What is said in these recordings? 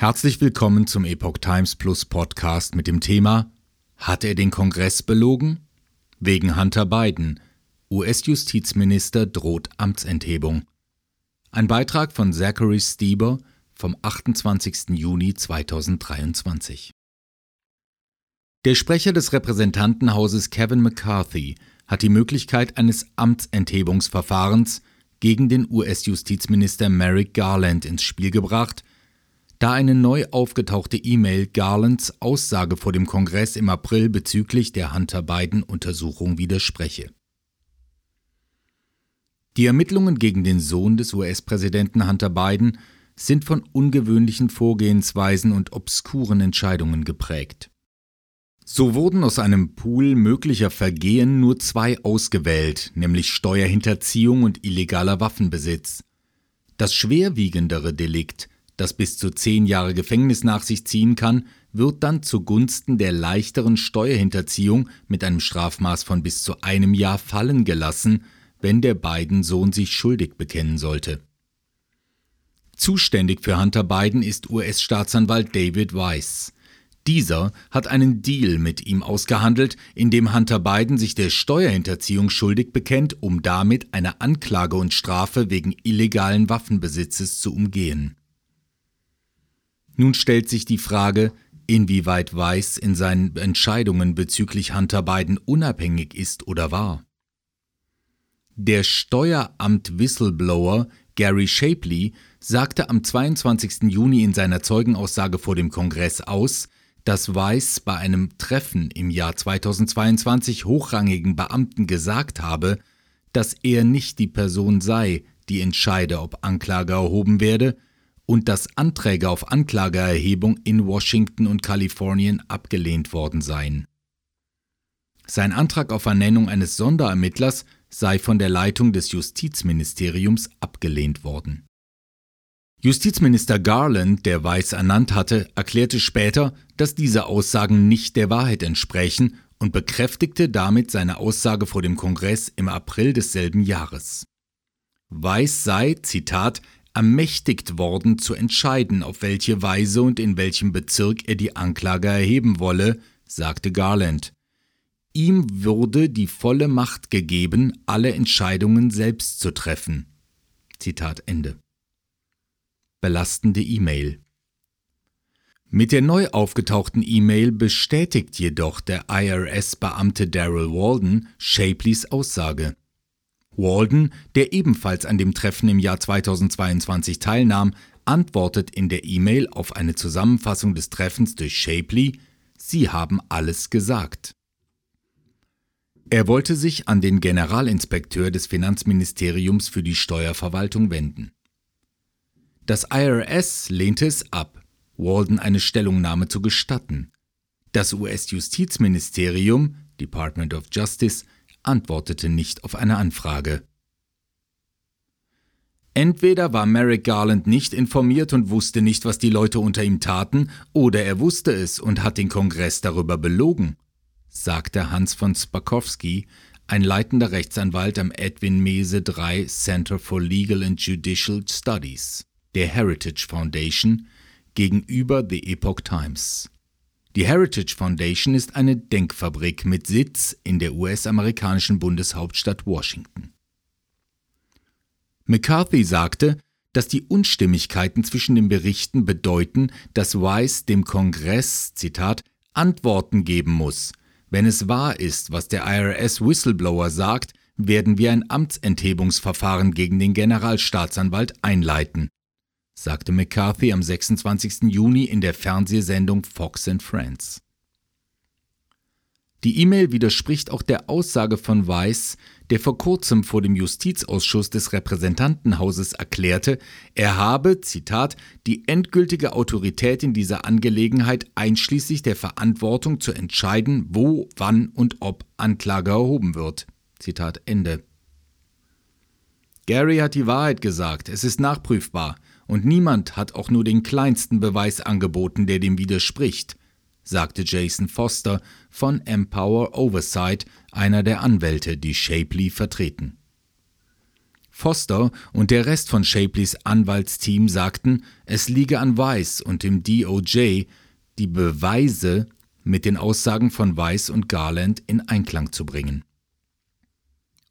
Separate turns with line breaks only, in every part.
Herzlich willkommen zum Epoch Times Plus Podcast mit dem Thema Hat er den Kongress belogen? Wegen Hunter Biden. US-Justizminister droht Amtsenthebung. Ein Beitrag von Zachary Stieber vom 28. Juni 2023. Der Sprecher des Repräsentantenhauses Kevin McCarthy hat die Möglichkeit eines Amtsenthebungsverfahrens gegen den US-Justizminister Merrick Garland ins Spiel gebracht, da eine neu aufgetauchte E-Mail Garlands Aussage vor dem Kongress im April bezüglich der Hunter Biden-Untersuchung widerspreche. Die Ermittlungen gegen den Sohn des US-Präsidenten Hunter Biden sind von ungewöhnlichen Vorgehensweisen und obskuren Entscheidungen geprägt. So wurden aus einem Pool möglicher Vergehen nur zwei ausgewählt, nämlich Steuerhinterziehung und illegaler Waffenbesitz. Das schwerwiegendere Delikt, das bis zu zehn Jahre Gefängnis nach sich ziehen kann, wird dann zugunsten der leichteren Steuerhinterziehung mit einem Strafmaß von bis zu einem Jahr fallen gelassen, wenn der beiden Sohn sich schuldig bekennen sollte. Zuständig für Hunter Biden ist US-Staatsanwalt David Weiss. Dieser hat einen Deal mit ihm ausgehandelt, in dem Hunter Biden sich der Steuerhinterziehung schuldig bekennt, um damit eine Anklage und Strafe wegen illegalen Waffenbesitzes zu umgehen. Nun stellt sich die Frage, inwieweit Weiss in seinen Entscheidungen bezüglich Hunter Biden unabhängig ist oder war. Der Steueramt-Whistleblower Gary Shapley sagte am 22. Juni in seiner Zeugenaussage vor dem Kongress aus, dass Weiss bei einem Treffen im Jahr 2022 hochrangigen Beamten gesagt habe, dass er nicht die Person sei, die entscheide, ob Anklage erhoben werde, und dass Anträge auf Anklageerhebung in Washington und Kalifornien abgelehnt worden seien. Sein Antrag auf Ernennung eines Sonderermittlers sei von der Leitung des Justizministeriums abgelehnt worden. Justizminister Garland, der Weiss ernannt hatte, erklärte später, dass diese Aussagen nicht der Wahrheit entsprechen und bekräftigte damit seine Aussage vor dem Kongress im April desselben Jahres. Weiss sei, Zitat, ermächtigt worden, zu entscheiden, auf welche Weise und in welchem Bezirk er die Anklage erheben wolle, sagte Garland. Ihm würde die volle Macht gegeben, alle Entscheidungen selbst zu treffen. Zitat Ende. Belastende E-Mail. Mit der neu aufgetauchten E-Mail bestätigt jedoch der IRS-Beamte Daryl Walden Shapleys Aussage. Walden, der ebenfalls an dem Treffen im Jahr 2022 teilnahm, antwortet in der E-Mail auf eine Zusammenfassung des Treffens durch Shapley, Sie haben alles gesagt. Er wollte sich an den Generalinspekteur des Finanzministeriums für die Steuerverwaltung wenden. Das IRS lehnte es ab, Walden eine Stellungnahme zu gestatten. Das US-Justizministerium, Department of Justice, antwortete nicht auf eine Anfrage. Entweder war Merrick Garland nicht informiert und wusste nicht, was die Leute unter ihm taten, oder er wusste es und hat den Kongress darüber belogen, sagte Hans von Spakowski, ein leitender Rechtsanwalt am Edwin Mese III Center for Legal and Judicial Studies, der Heritage Foundation, gegenüber The Epoch Times. Die Heritage Foundation ist eine Denkfabrik mit Sitz in der US-amerikanischen Bundeshauptstadt Washington. McCarthy sagte, dass die Unstimmigkeiten zwischen den Berichten bedeuten, dass Weiss dem Kongress, Zitat, Antworten geben muss. Wenn es wahr ist, was der IRS-Whistleblower sagt, werden wir ein Amtsenthebungsverfahren gegen den Generalstaatsanwalt einleiten sagte McCarthy am 26. Juni in der Fernsehsendung Fox and Friends. Die E-Mail widerspricht auch der Aussage von Weiss, der vor kurzem vor dem Justizausschuss des Repräsentantenhauses erklärte, er habe, Zitat, die endgültige Autorität in dieser Angelegenheit einschließlich der Verantwortung zu entscheiden, wo, wann und ob Anklage erhoben wird. Zitat Ende. Gary hat die Wahrheit gesagt, es ist nachprüfbar und niemand hat auch nur den kleinsten Beweis angeboten, der dem widerspricht, sagte Jason Foster von Empower Oversight, einer der Anwälte, die Shapley vertreten. Foster und der Rest von Shapleys Anwaltsteam sagten, es liege an Weiss und dem DOJ, die Beweise mit den Aussagen von Weiss und Garland in Einklang zu bringen.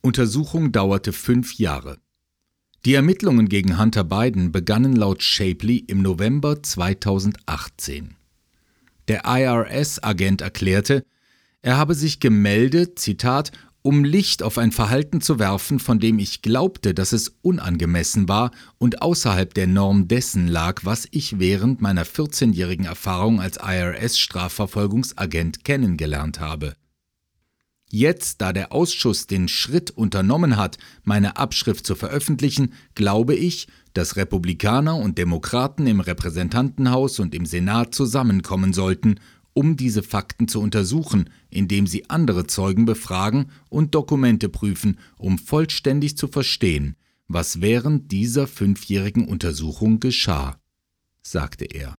Untersuchung dauerte fünf Jahre. Die Ermittlungen gegen Hunter Biden begannen laut Shapley im November 2018. Der IRS-Agent erklärte, er habe sich gemeldet, Zitat, um Licht auf ein Verhalten zu werfen, von dem ich glaubte, dass es unangemessen war und außerhalb der Norm dessen lag, was ich während meiner 14-jährigen Erfahrung als IRS-Strafverfolgungsagent kennengelernt habe. Jetzt, da der Ausschuss den Schritt unternommen hat, meine Abschrift zu veröffentlichen, glaube ich, dass Republikaner und Demokraten im Repräsentantenhaus und im Senat zusammenkommen sollten, um diese Fakten zu untersuchen, indem sie andere Zeugen befragen und Dokumente prüfen, um vollständig zu verstehen, was während dieser fünfjährigen Untersuchung geschah, sagte er.